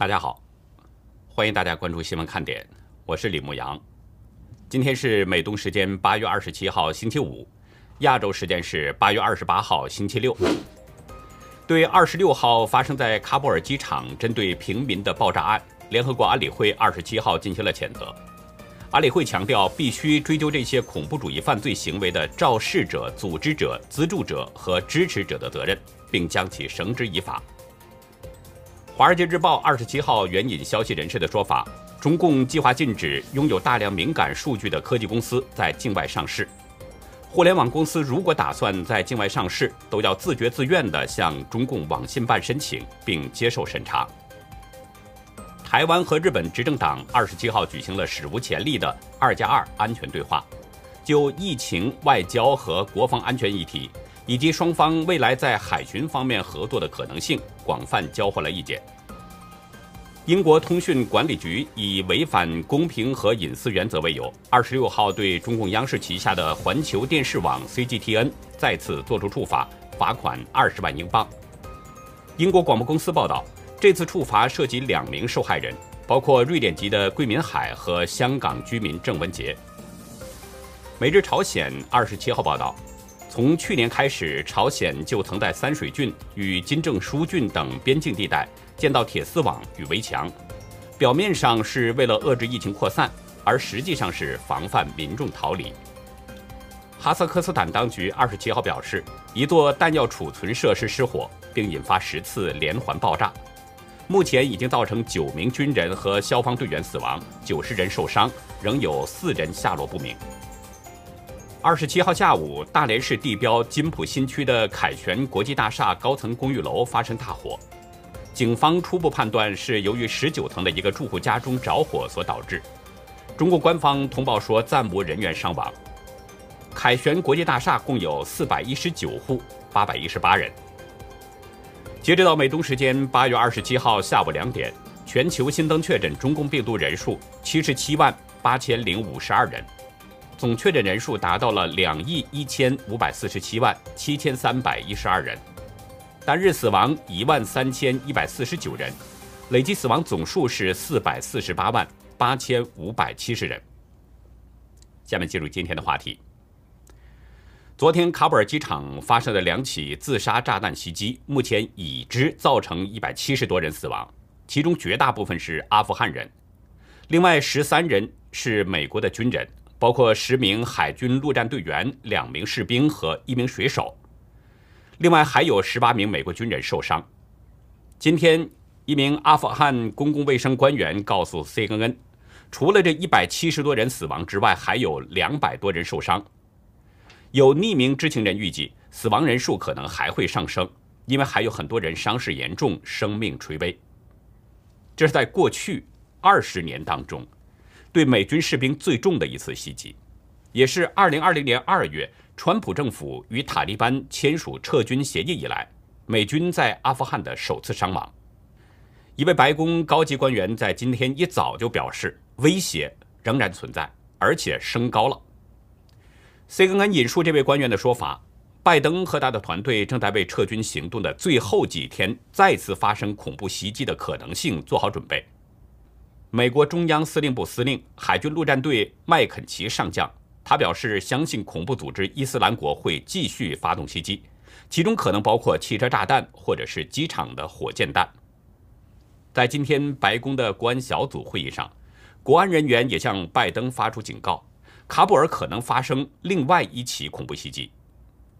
大家好，欢迎大家关注新闻看点，我是李牧阳。今天是美东时间八月二十七号星期五，亚洲时间是八月二十八号星期六。对二十六号发生在喀布尔机场针对平民的爆炸案，联合国安理会二十七号进行了谴责。安理会强调，必须追究这些恐怖主义犯罪行为的肇事者、组织者、资助者和支持者的责任，并将其绳之以法。《华尔街日报》二十七号援引消息人士的说法，中共计划禁止拥有大量敏感数据的科技公司在境外上市。互联网公司如果打算在境外上市，都要自觉自愿地向中共网信办申请，并接受审查。台湾和日本执政党二十七号举行了史无前例的“二加二”安全对话，就疫情、外交和国防安全议题。以及双方未来在海巡方面合作的可能性，广泛交换了意见。英国通讯管理局以违反公平和隐私原则为由，二十六号对中共央视旗下的环球电视网 CGTN 再次作出处罚，罚款二十万英镑。英国广播公司报道，这次处罚涉及两名受害人，包括瑞典籍的桂敏海和香港居民郑文杰。每日朝鲜二十七号报道。从去年开始，朝鲜就曾在三水郡与金正书郡等边境地带建造铁丝网与围墙，表面上是为了遏制疫情扩散，而实际上是防范民众逃离。哈萨克斯坦当局二十七号表示，一座弹药储存设施失火，并引发十次连环爆炸，目前已经造成九名军人和消防队员死亡，九十人受伤，仍有四人下落不明。二十七号下午，大连市地标金浦新区的凯旋国际大厦高层公寓楼发生大火，警方初步判断是由于十九层的一个住户家中着火所导致。中国官方通报说暂无人员伤亡。凯旋国际大厦共有四百一十九户，八百一十八人。截止到美东时间八月二十七号下午两点，全球新增确诊中共病毒人数七十七万八千零五十二人。总确诊人数达到了两亿一千五百四十七万七千三百一十二人，单日死亡一万三千一百四十九人，累计死亡总数是四百四十八万八千五百七十人。下面进入今天的话题。昨天喀布尔机场发生的两起自杀炸弹袭击，目前已知造成一百七十多人死亡，其中绝大部分是阿富汗人，另外十三人是美国的军人。包括十名海军陆战队员、两名士兵和一名水手，另外还有十八名美国军人受伤。今天，一名阿富汗公共卫生官员告诉 CNN，除了这一百七十多人死亡之外，还有两百多人受伤。有匿名知情人预计，死亡人数可能还会上升，因为还有很多人伤势严重，生命垂危。这是在过去二十年当中。对美军士兵最重的一次袭击，也是2020年2月川普政府与塔利班签署撤军协议以来，美军在阿富汗的首次伤亡。一位白宫高级官员在今天一早就表示，威胁仍然存在，而且升高了。CNN 引述这位官员的说法：，拜登和他的团队正在为撤军行动的最后几天再次发生恐怖袭击的可能性做好准备。美国中央司令部司令、海军陆战队麦肯齐上将，他表示相信恐怖组织伊斯兰国会继续发动袭击，其中可能包括汽车炸弹或者是机场的火箭弹。在今天白宫的国安小组会议上，国安人员也向拜登发出警告，喀布尔可能发生另外一起恐怖袭击。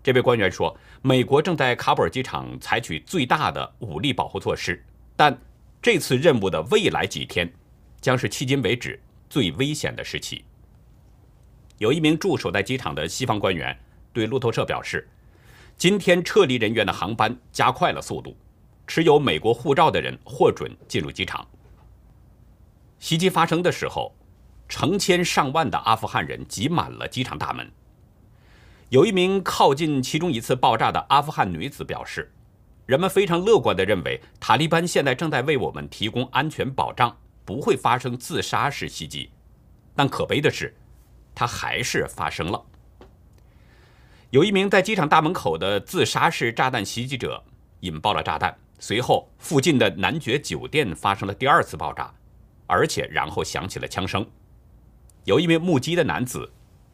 这位官员说，美国正在喀布尔机场采取最大的武力保护措施，但这次任务的未来几天。将是迄今为止最危险的时期。有一名驻守在机场的西方官员对路透社表示，今天撤离人员的航班加快了速度，持有美国护照的人获准进入机场。袭击发生的时候，成千上万的阿富汗人挤满了机场大门。有一名靠近其中一次爆炸的阿富汗女子表示，人们非常乐观地认为，塔利班现在正在为我们提供安全保障。不会发生自杀式袭击，但可悲的是，它还是发生了。有一名在机场大门口的自杀式炸弹袭击者引爆了炸弹，随后附近的男爵酒店发生了第二次爆炸，而且然后响起了枪声。有一名目击的男子，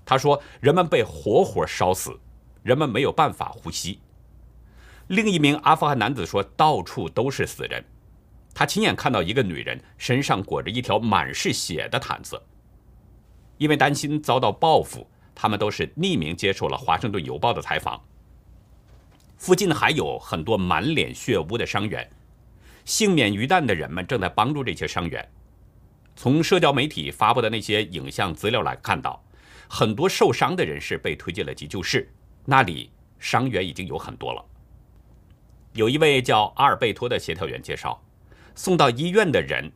他说：“人们被活活烧死，人们没有办法呼吸。”另一名阿富汗男子说：“到处都是死人。”他亲眼看到一个女人身上裹着一条满是血的毯子。因为担心遭到报复，他们都是匿名接受了《华盛顿邮报》的采访。附近还有很多满脸血污的伤员，幸免于难的人们正在帮助这些伤员。从社交媒体发布的那些影像资料来看到，很多受伤的人士被推进了急救室，那里伤员已经有很多了。有一位叫阿尔贝托的协调员介绍，送到医院的人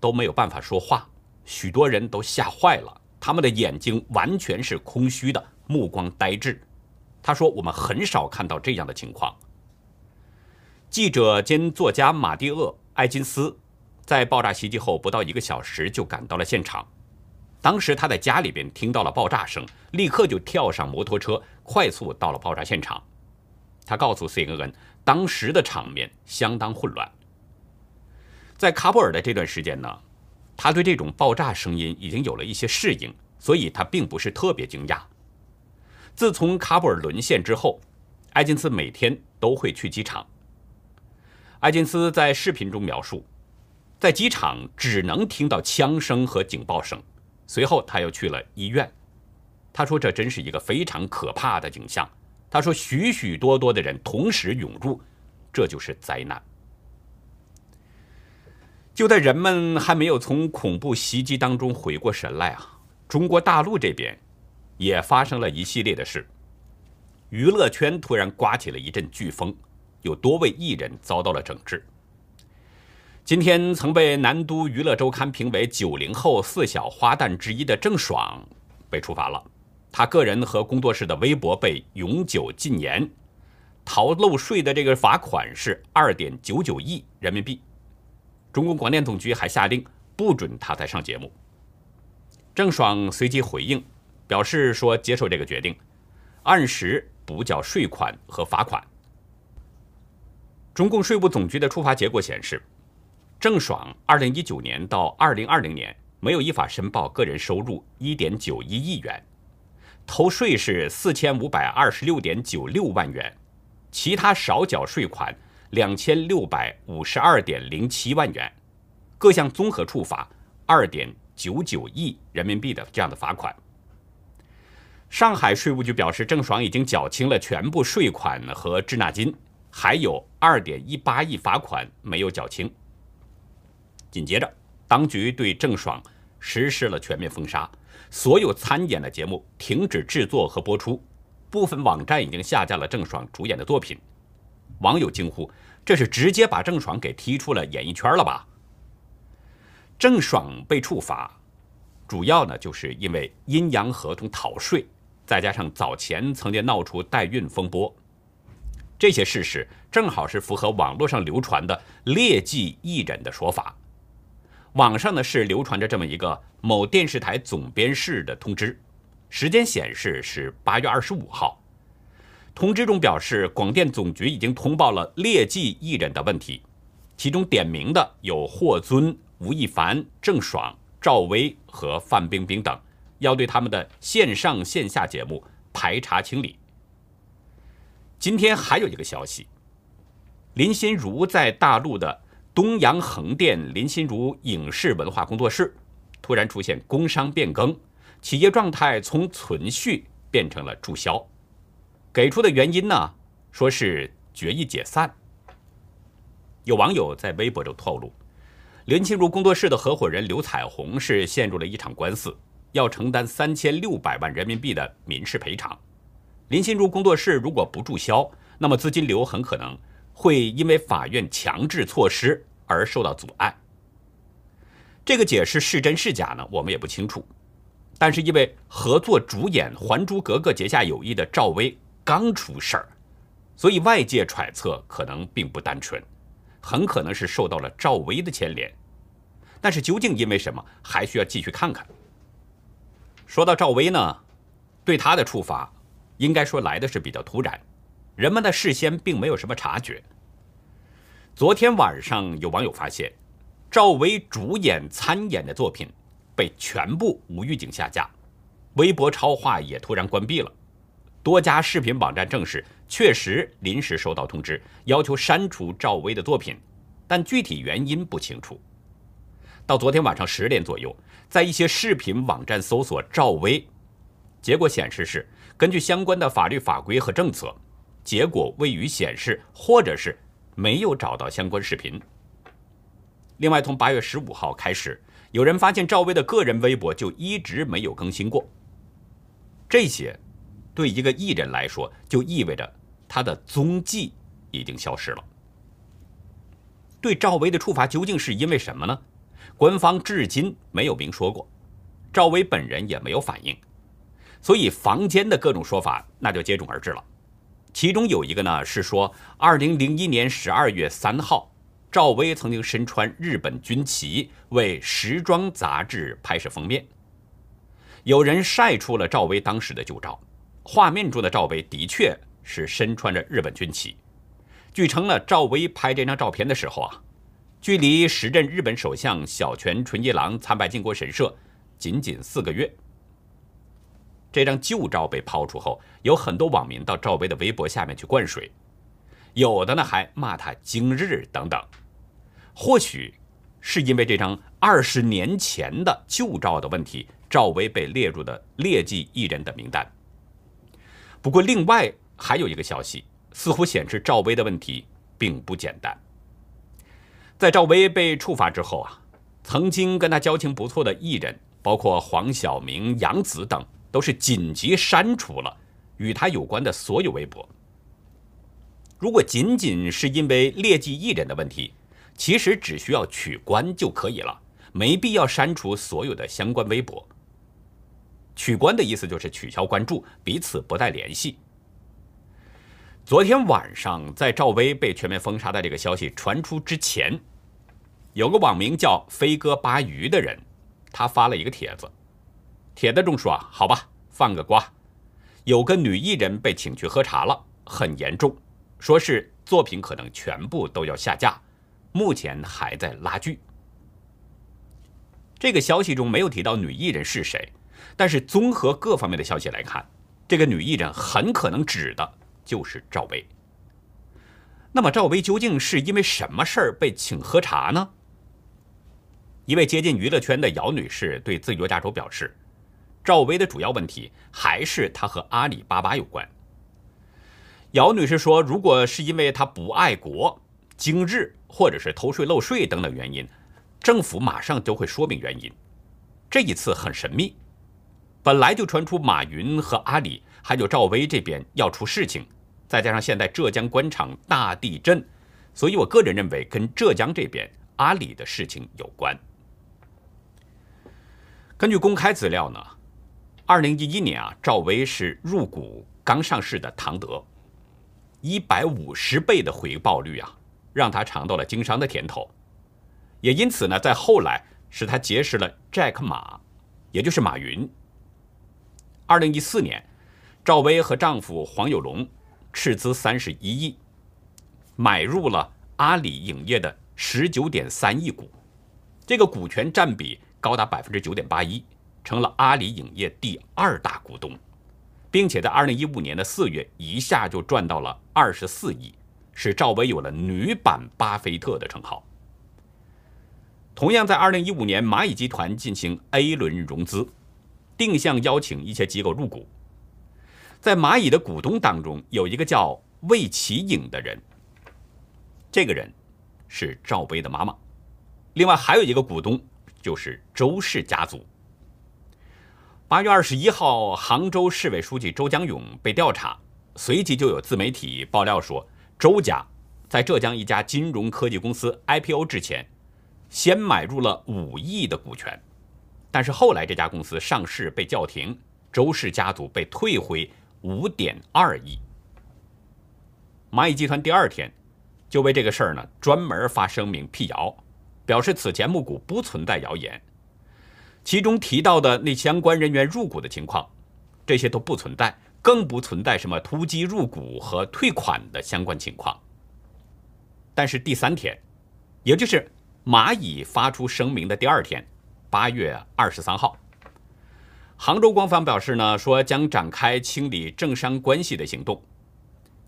都没有办法说话，许多人都吓坏了，他们的眼睛完全是空虚的，目光呆滞。他说：“我们很少看到这样的情况。”记者兼作家马蒂厄·艾金斯在爆炸袭击后不到一个小时就赶到了现场。当时他在家里边听到了爆炸声，立刻就跳上摩托车，快速到了爆炸现场。他告诉 CNN，当时的场面相当混乱。在喀布尔的这段时间呢，他对这种爆炸声音已经有了一些适应，所以他并不是特别惊讶。自从喀布尔沦陷之后，埃金斯每天都会去机场。埃金斯在视频中描述，在机场只能听到枪声和警报声。随后他又去了医院。他说：“这真是一个非常可怕的景象。”他说：“许许多多的人同时涌入，这就是灾难。”就在人们还没有从恐怖袭击当中回过神来啊，中国大陆这边。也发生了一系列的事，娱乐圈突然刮起了一阵飓风，有多位艺人遭到了整治。今天曾被南都娱乐周刊评为九零后四小花旦之一的郑爽被处罚了，他个人和工作室的微博被永久禁言，逃漏税的这个罚款是二点九九亿人民币。中共广电总局还下令不准他再上节目。郑爽随即回应。表示说接受这个决定，按时补缴税款和罚款。中共税务总局的处罚结果显示，郑爽2019年到2020年没有依法申报个人收入1.91亿元，偷税是4526.96万元，其他少缴税款2652.07万元，各项综合处罚2.99亿人民币的这样的罚款。上海税务局表示，郑爽已经缴清了全部税款和滞纳金，还有二点一八亿罚款没有缴清。紧接着，当局对郑爽实施了全面封杀，所有参演的节目停止制作和播出，部分网站已经下架了郑爽主演的作品。网友惊呼：“这是直接把郑爽给踢出了演艺圈了吧？”郑爽被处罚，主要呢就是因为阴阳合同逃税。再加上早前曾经闹出代孕风波，这些事实正好是符合网络上流传的劣迹艺人的说法。网上呢是流传着这么一个某电视台总编室的通知，时间显示是八月二十五号。通知中表示，广电总局已经通报了劣迹艺人的问题，其中点名的有霍尊、吴亦凡、郑爽、赵薇和范冰冰等。要对他们的线上线下节目排查清理。今天还有一个消息，林心如在大陆的东阳横店林心如影视文化工作室突然出现工商变更，企业状态从存续变成了注销。给出的原因呢，说是决议解散。有网友在微博中透露，林心如工作室的合伙人刘彩虹是陷入了一场官司。要承担三千六百万人民币的民事赔偿。林心如工作室如果不注销，那么资金流很可能会因为法院强制措施而受到阻碍。这个解释是真是假呢？我们也不清楚。但是因为合作主演《还珠格格》结下友谊的赵薇刚出事儿，所以外界揣测可能并不单纯，很可能是受到了赵薇的牵连。但是究竟因为什么，还需要继续看看。说到赵薇呢，对她的处罚，应该说来的是比较突然，人们的事先并没有什么察觉。昨天晚上有网友发现，赵薇主演参演的作品被全部无预警下架，微博超话也突然关闭了。多家视频网站证实，确实临时收到通知，要求删除赵薇的作品，但具体原因不清楚。到昨天晚上十点左右，在一些视频网站搜索赵薇，结果显示是根据相关的法律法规和政策，结果未予显示，或者是没有找到相关视频。另外，从八月十五号开始，有人发现赵薇的个人微博就一直没有更新过。这些对一个艺人来说，就意味着他的踪迹已经消失了。对赵薇的处罚究竟是因为什么呢？官方至今没有明说过，赵薇本人也没有反应，所以坊间的各种说法那就接踵而至了。其中有一个呢是说，二零零一年十二月三号，赵薇曾经身穿日本军旗为时装杂志拍摄封面，有人晒出了赵薇当时的旧照，画面中的赵薇的确是身穿着日本军旗。据称呢，赵薇拍这张照片的时候啊。距离时任日本首相小泉纯一郎参拜靖国神社仅仅四个月。这张旧照被抛出后，有很多网民到赵薇的微博下面去灌水，有的呢还骂他今日等等。或许是因为这张二十年前的旧照的问题，赵薇被列入的劣迹艺人的名单。不过，另外还有一个消息，似乎显示赵薇的问题并不简单。在赵薇被处罚之后啊，曾经跟她交情不错的艺人，包括黄晓明、杨紫等，都是紧急删除了与他有关的所有微博。如果仅仅是因为劣迹艺人的问题，其实只需要取关就可以了，没必要删除所有的相关微博。取关的意思就是取消关注，彼此不再联系。昨天晚上，在赵薇被全面封杀的这个消息传出之前。有个网名叫“飞哥巴鱼”的人，他发了一个帖子，帖子中说啊，好吧，放个瓜，有个女艺人被请去喝茶了，很严重，说是作品可能全部都要下架，目前还在拉锯。这个消息中没有提到女艺人是谁，但是综合各方面的消息来看，这个女艺人很可能指的就是赵薇。那么赵薇究竟是因为什么事儿被请喝茶呢？一位接近娱乐圈的姚女士对自由亚洲表示，赵薇的主要问题还是她和阿里巴巴有关。姚女士说，如果是因为她不爱国、今日或者是偷税漏税等等原因，政府马上就会说明原因。这一次很神秘，本来就传出马云和阿里还有赵薇这边要出事情，再加上现在浙江官场大地震，所以我个人认为跟浙江这边阿里的事情有关。根据公开资料呢，二零一一年啊，赵薇是入股刚上市的唐德，一百五十倍的回报率啊，让他尝到了经商的甜头，也因此呢，在后来使他结识了 Jack 马，也就是马云。二零一四年，赵薇和丈夫黄有龙斥资三十一亿，买入了阿里影业的十九点三亿股，这个股权占比。高达百分之九点八一，成了阿里影业第二大股东，并且在二零一五年的四月一下就赚到了二十四亿，使赵薇有了“女版巴菲特”的称号。同样在二零一五年，蚂蚁集团进行 A 轮融资，定向邀请一些机构入股。在蚂蚁的股东当中，有一个叫魏启颖的人，这个人是赵薇的妈妈。另外还有一个股东。就是周氏家族。八月二十一号，杭州市委书记周江勇被调查，随即就有自媒体爆料说，周家在浙江一家金融科技公司 IPO 之前，先买入了五亿的股权，但是后来这家公司上市被叫停，周氏家族被退回五点二亿。蚂蚁集团第二天就为这个事儿呢专门发声明辟谣。表示此前募股不存在谣言，其中提到的那相关人员入股的情况，这些都不存在，更不存在什么突击入股和退款的相关情况。但是第三天，也就是蚂蚁发出声明的第二天，八月二十三号，杭州官方表示呢，说将展开清理政商关系的行动。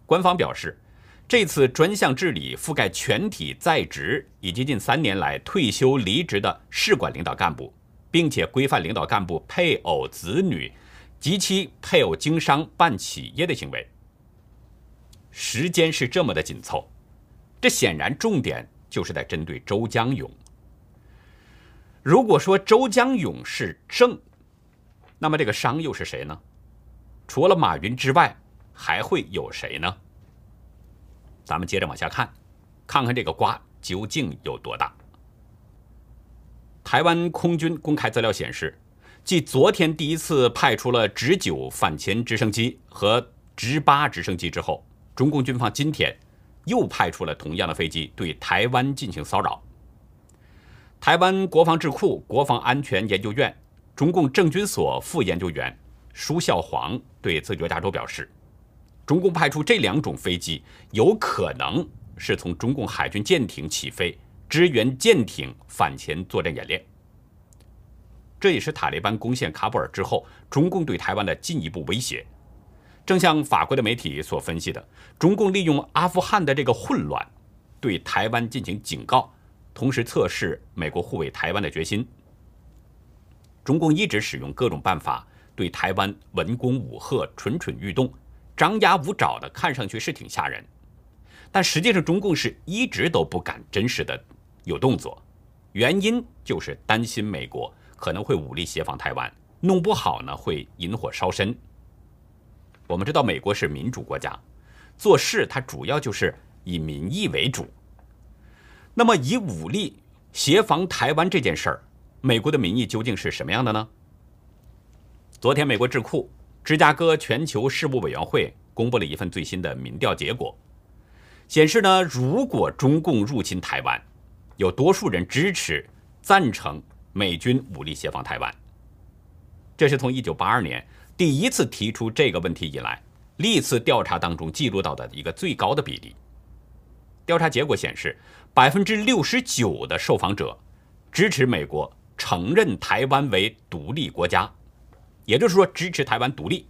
官方表示，这次专项治理覆盖全体在职以及近三年来退休离职的市管领导干部，并且规范领导干部配偶、子女及其配偶经商办企业的行为。时间是这么的紧凑。这显然重点就是在针对周江勇。如果说周江勇是正，那么这个商又是谁呢？除了马云之外，还会有谁呢？咱们接着往下看，看看这个瓜究竟有多大。台湾空军公开资料显示，继昨天第一次派出了直九反潜直升机和直八直升机之后，中共军方今天。又派出了同样的飞机对台湾进行骚扰。台湾国防智库国防安全研究院中共政军所副研究员舒孝煌对自由亚洲表示，中共派出这两种飞机，有可能是从中共海军舰艇起飞，支援舰艇反潜作战演练。这也是塔利班攻陷喀布尔之后，中共对台湾的进一步威胁。正像法国的媒体所分析的，中共利用阿富汗的这个混乱，对台湾进行警告，同时测试美国护卫台湾的决心。中共一直使用各种办法对台湾文攻武吓、蠢蠢欲动、张牙舞爪的，看上去是挺吓人。但实际上，中共是一直都不敢真实的有动作，原因就是担心美国可能会武力协防台湾，弄不好呢会引火烧身。我们知道美国是民主国家，做事它主要就是以民意为主。那么以武力协防台湾这件事儿，美国的民意究竟是什么样的呢？昨天，美国智库芝加哥全球事务委员会公布了一份最新的民调结果，显示呢，如果中共入侵台湾，有多数人支持赞成美军武力协防台湾。这是从一九八二年。第一次提出这个问题以来，历次调查当中记录到的一个最高的比例。调查结果显示，百分之六十九的受访者支持美国承认台湾为独立国家，也就是说支持台湾独立。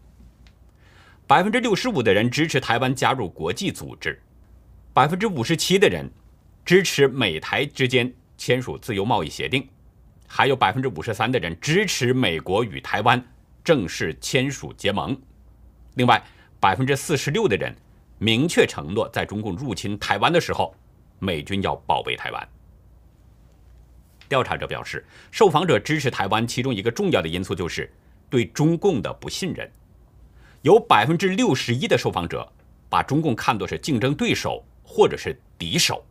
百分之六十五的人支持台湾加入国际组织，百分之五十七的人支持美台之间签署自由贸易协定，还有百分之五十三的人支持美国与台湾。正式签署结盟。另外，百分之四十六的人明确承诺，在中共入侵台湾的时候，美军要保卫台湾。调查者表示，受访者支持台湾其中一个重要的因素就是对中共的不信任。有百分之六十一的受访者把中共看作是竞争对手或者是敌手，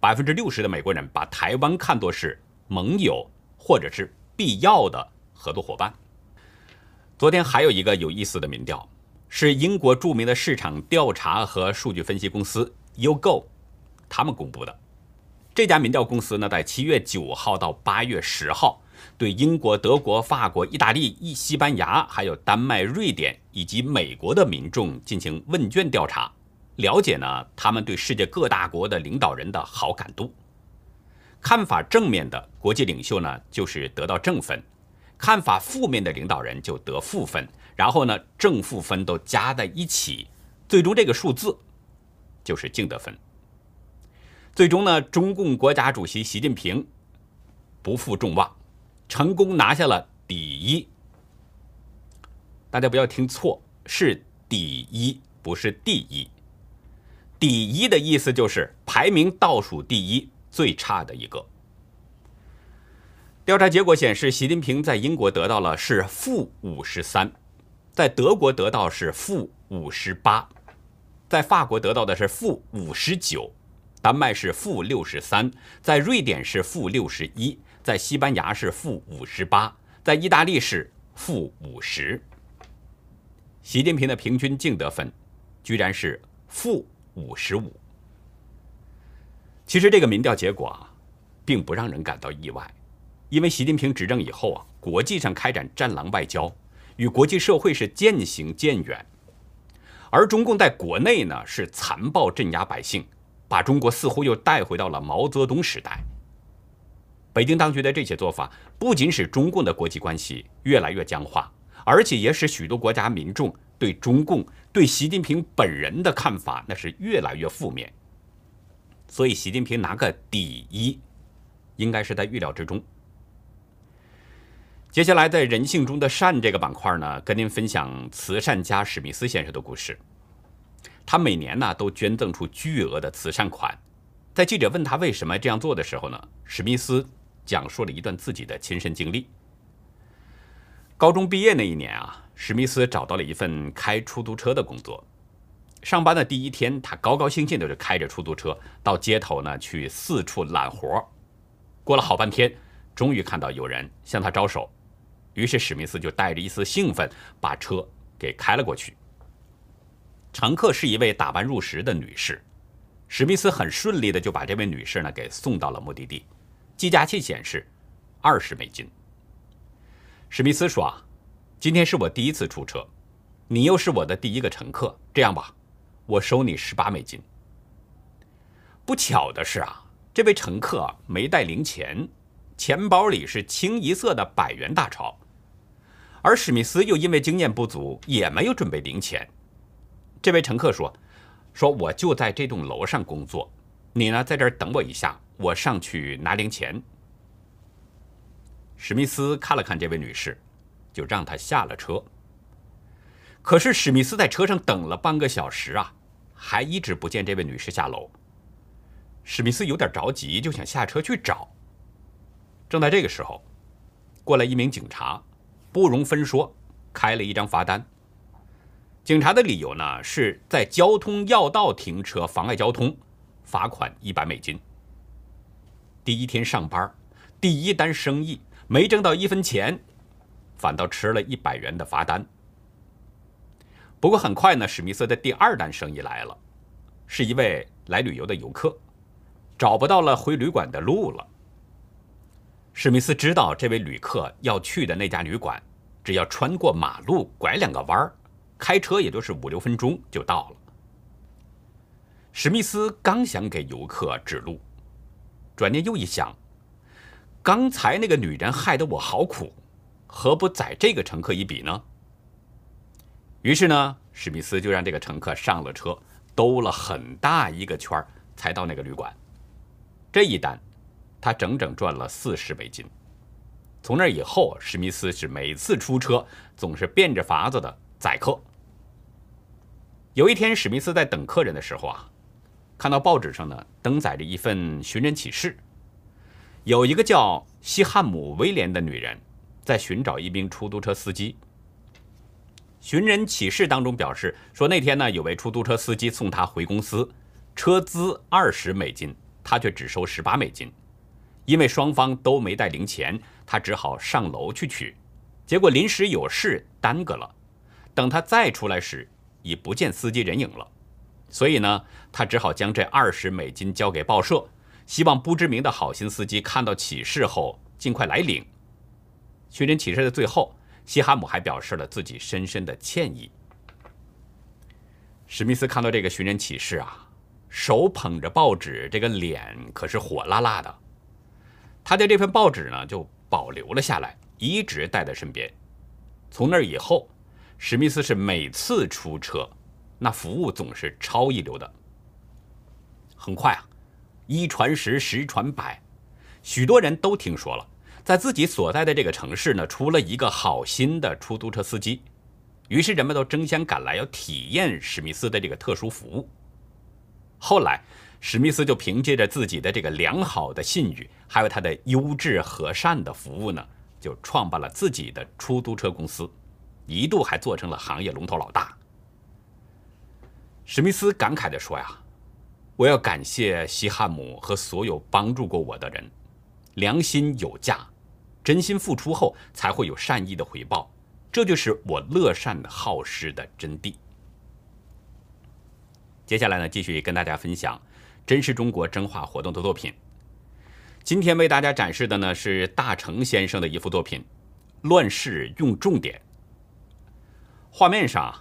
百分之六十的美国人把台湾看作是盟友或者是必要的合作伙伴。昨天还有一个有意思的民调，是英国著名的市场调查和数据分析公司 YouGo 他们公布的。这家民调公司呢，在七月九号到八月十号，对英国、德国、法国、意大利、西班牙、还有丹麦、瑞典以及美国的民众进行问卷调查，了解呢他们对世界各大国的领导人的好感度。看法正面的国际领袖呢，就是得到正分。看法负面的领导人就得负分，然后呢，正负分都加在一起，最终这个数字就是净得分。最终呢，中共国家主席习近平不负众望，成功拿下了第一。大家不要听错，是第一，不是第一。第一的意思就是排名倒数第一，最差的一个。调查结果显示，习近平在英国得到了是负五十三，在德国得到是负五十八，在法国得到的是负五十九，丹麦是负六十三，在瑞典是负六十一，在西班牙是负五十八，在意大利是负五十。习近平的平均净得分居然是负五十五。其实这个民调结果啊，并不让人感到意外。因为习近平执政以后啊，国际上开展战狼外交，与国际社会是渐行渐远；而中共在国内呢是残暴镇压百姓，把中国似乎又带回到了毛泽东时代。北京当局的这些做法，不仅使中共的国际关系越来越僵化，而且也使许多国家民众对中共、对习近平本人的看法那是越来越负面。所以，习近平拿个第一，应该是在预料之中。接下来，在人性中的善这个板块呢，跟您分享慈善家史密斯先生的故事。他每年呢都捐赠出巨额的慈善款。在记者问他为什么这样做的时候呢，史密斯讲述了一段自己的亲身经历。高中毕业那一年啊，史密斯找到了一份开出租车的工作。上班的第一天，他高高兴兴的就开着出租车到街头呢去四处揽活。过了好半天，终于看到有人向他招手，于是史密斯就带着一丝兴奋把车给开了过去。乘客是一位打扮入时的女士，史密斯很顺利的就把这位女士呢给送到了目的地。计价器显示二十美金。史密斯说：“啊，今天是我第一次出车，你又是我的第一个乘客，这样吧。”我收你十八美金。不巧的是啊，这位乘客没带零钱，钱包里是清一色的百元大钞，而史密斯又因为经验不足，也没有准备零钱。这位乘客说：“说我就在这栋楼上工作，你呢在这儿等我一下，我上去拿零钱。”史密斯看了看这位女士，就让她下了车。可是史密斯在车上等了半个小时啊。还一直不见这位女士下楼，史密斯有点着急，就想下车去找。正在这个时候，过来一名警察，不容分说，开了一张罚单。警察的理由呢，是在交通要道停车妨碍交通，罚款一百美金。第一天上班，第一单生意没挣到一分钱，反倒吃了一百元的罚单。不过很快呢，史密斯的第二单生意来了，是一位来旅游的游客，找不到了回旅馆的路了。史密斯知道这位旅客要去的那家旅馆，只要穿过马路，拐两个弯儿，开车也就是五六分钟就到了。史密斯刚想给游客指路，转念又一想，刚才那个女人害得我好苦，何不宰这个乘客一笔呢？于是呢，史密斯就让这个乘客上了车，兜了很大一个圈才到那个旅馆。这一单，他整整赚了四十美金。从那以后，史密斯是每次出车总是变着法子的宰客。有一天，史密斯在等客人的时候啊，看到报纸上呢登载着一份寻人启事，有一个叫西汉姆·威廉的女人在寻找一名出租车司机。寻人启事当中表示说，那天呢，有位出租车司机送他回公司，车资二十美金，他却只收十八美金。因为双方都没带零钱，他只好上楼去取。结果临时有事耽搁了，等他再出来时，已不见司机人影了。所以呢，他只好将这二十美金交给报社，希望不知名的好心司机看到启事后尽快来领。寻人启事的最后。西哈姆还表示了自己深深的歉意。史密斯看到这个寻人启事啊，手捧着报纸，这个脸可是火辣辣的。他将这份报纸呢，就保留了下来，一直带在身边。从那以后，史密斯是每次出车，那服务总是超一流的。很快啊，一传十，十传百，许多人都听说了。在自己所在的这个城市呢，出了一个好心的出租车司机，于是人们都争相赶来，要体验史密斯的这个特殊服务。后来，史密斯就凭借着自己的这个良好的信誉，还有他的优质和善的服务呢，就创办了自己的出租车公司，一度还做成了行业龙头老大。史密斯感慨地说：“呀，我要感谢西汉姆和所有帮助过我的人，良心有价。”真心付出后，才会有善意的回报，这就是我乐善好施的真谛。接下来呢，继续跟大家分享真实中国真话活动的作品。今天为大家展示的呢是大成先生的一幅作品《乱世用重点》。画面上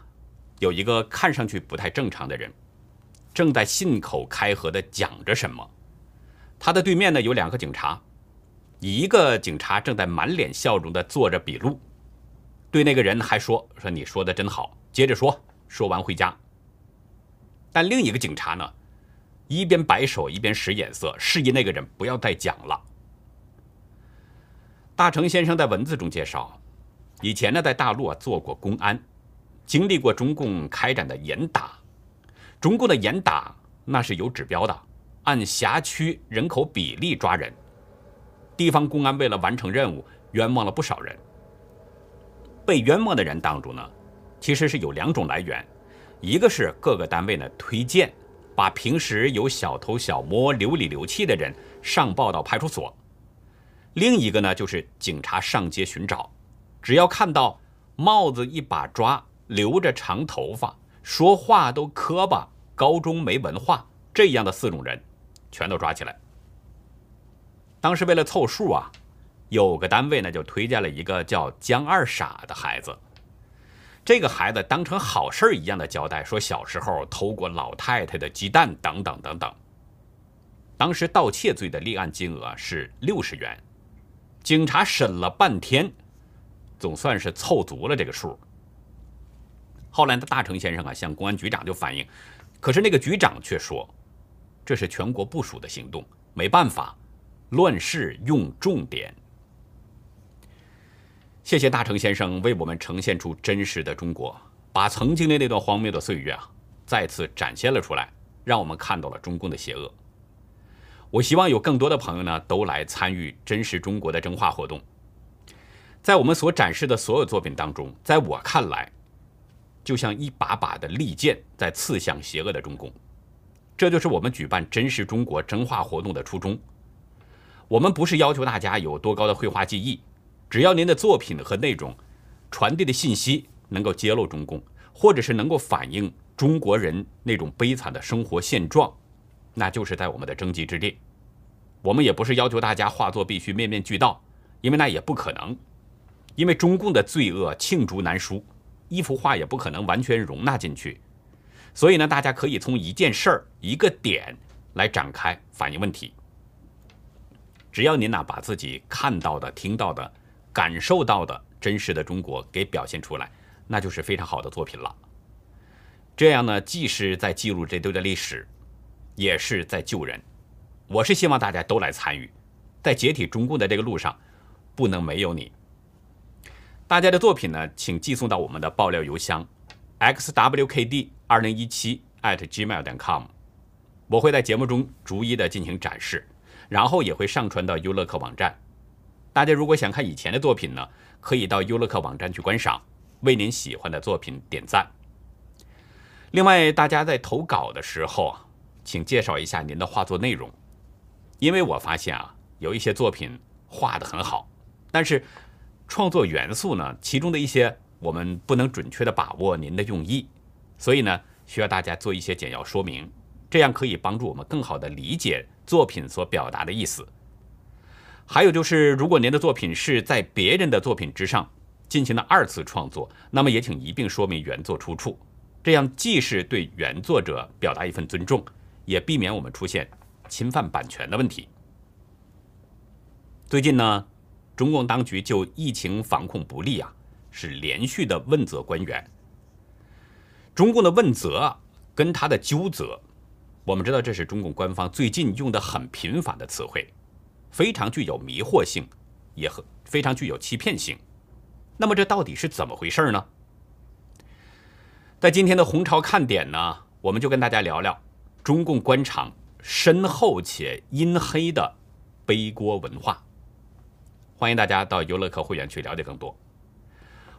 有一个看上去不太正常的人，正在信口开河地讲着什么。他的对面呢有两个警察，一个警察正在满脸笑容地做着笔录，对那个人还说：“说你说的真好，接着说，说完回家。”但另一个警察呢，一边摆手一边使眼色，示意那个人不要再讲了。大成先生在文字中介绍，以前呢在大陆啊做过公安，经历过中共开展的严打，中共的严打那是有指标的。按辖区人口比例抓人，地方公安为了完成任务，冤枉了不少人。被冤枉的人当中呢，其实是有两种来源，一个是各个单位呢推荐，把平时有小偷小摸、流里流气的人上报到派出所；另一个呢就是警察上街寻找，只要看到帽子一把抓、留着长头发、说话都磕巴、高中没文化这样的四种人。全都抓起来。当时为了凑数啊，有个单位呢就推荐了一个叫江二傻的孩子。这个孩子当成好事一样的交代，说小时候偷过老太太的鸡蛋等等等等。当时盗窃罪的立案金额是六十元，警察审了半天，总算是凑足了这个数。后来的大成先生啊向公安局长就反映，可是那个局长却说。这是全国部署的行动，没办法，乱世用重点。谢谢大成先生为我们呈现出真实的中国，把曾经的那段荒谬的岁月啊再次展现了出来，让我们看到了中共的邪恶。我希望有更多的朋友呢都来参与真实中国的真话活动。在我们所展示的所有作品当中，在我看来，就像一把把的利剑在刺向邪恶的中共。这就是我们举办真实中国真话活动的初衷。我们不是要求大家有多高的绘画技艺，只要您的作品和内容传递的信息能够揭露中共，或者是能够反映中国人那种悲惨的生活现状，那就是在我们的征集之列。我们也不是要求大家画作必须面面俱到，因为那也不可能。因为中共的罪恶罄竹难书，一幅画也不可能完全容纳进去。所以呢，大家可以从一件事儿、一个点来展开反映问题。只要您呢把自己看到的、听到的、感受到的真实的中国给表现出来，那就是非常好的作品了。这样呢，既是在记录这堆的历史，也是在救人。我是希望大家都来参与，在解体中共的这个路上，不能没有你。大家的作品呢，请寄送到我们的爆料邮箱。xwkd 二零一七 at gmail.com，我会在节目中逐一的进行展示，然后也会上传到优乐客网站。大家如果想看以前的作品呢，可以到优乐客网站去观赏，为您喜欢的作品点赞。另外，大家在投稿的时候啊，请介绍一下您的画作内容，因为我发现啊，有一些作品画的很好，但是创作元素呢，其中的一些。我们不能准确的把握您的用意，所以呢，需要大家做一些简要说明，这样可以帮助我们更好的理解作品所表达的意思。还有就是，如果您的作品是在别人的作品之上进行了二次创作，那么也请一并说明原作出处，这样既是对原作者表达一份尊重，也避免我们出现侵犯版权的问题。最近呢，中共当局就疫情防控不力啊。是连续的问责官员。中共的问责跟他的纠责，我们知道这是中共官方最近用的很频繁的词汇，非常具有迷惑性，也很非常具有欺骗性。那么这到底是怎么回事呢？在今天的红潮看点呢，我们就跟大家聊聊中共官场深厚且阴黑的背锅文化。欢迎大家到优乐客会员去了解更多。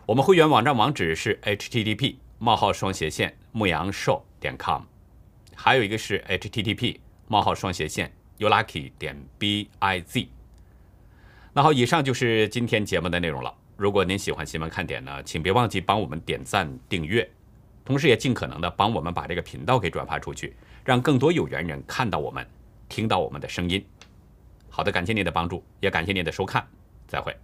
我们会员网站网址是 http: 冒号双斜线牧羊兽点 com，还有一个是 http: 冒号双斜线 youlucky 点 biz。那好，以上就是今天节目的内容了。如果您喜欢新闻看点呢，请别忘记帮我们点赞、订阅，同时也尽可能的帮我们把这个频道给转发出去，让更多有缘人看到我们，听到我们的声音。好的，感谢您的帮助，也感谢您的收看，再会。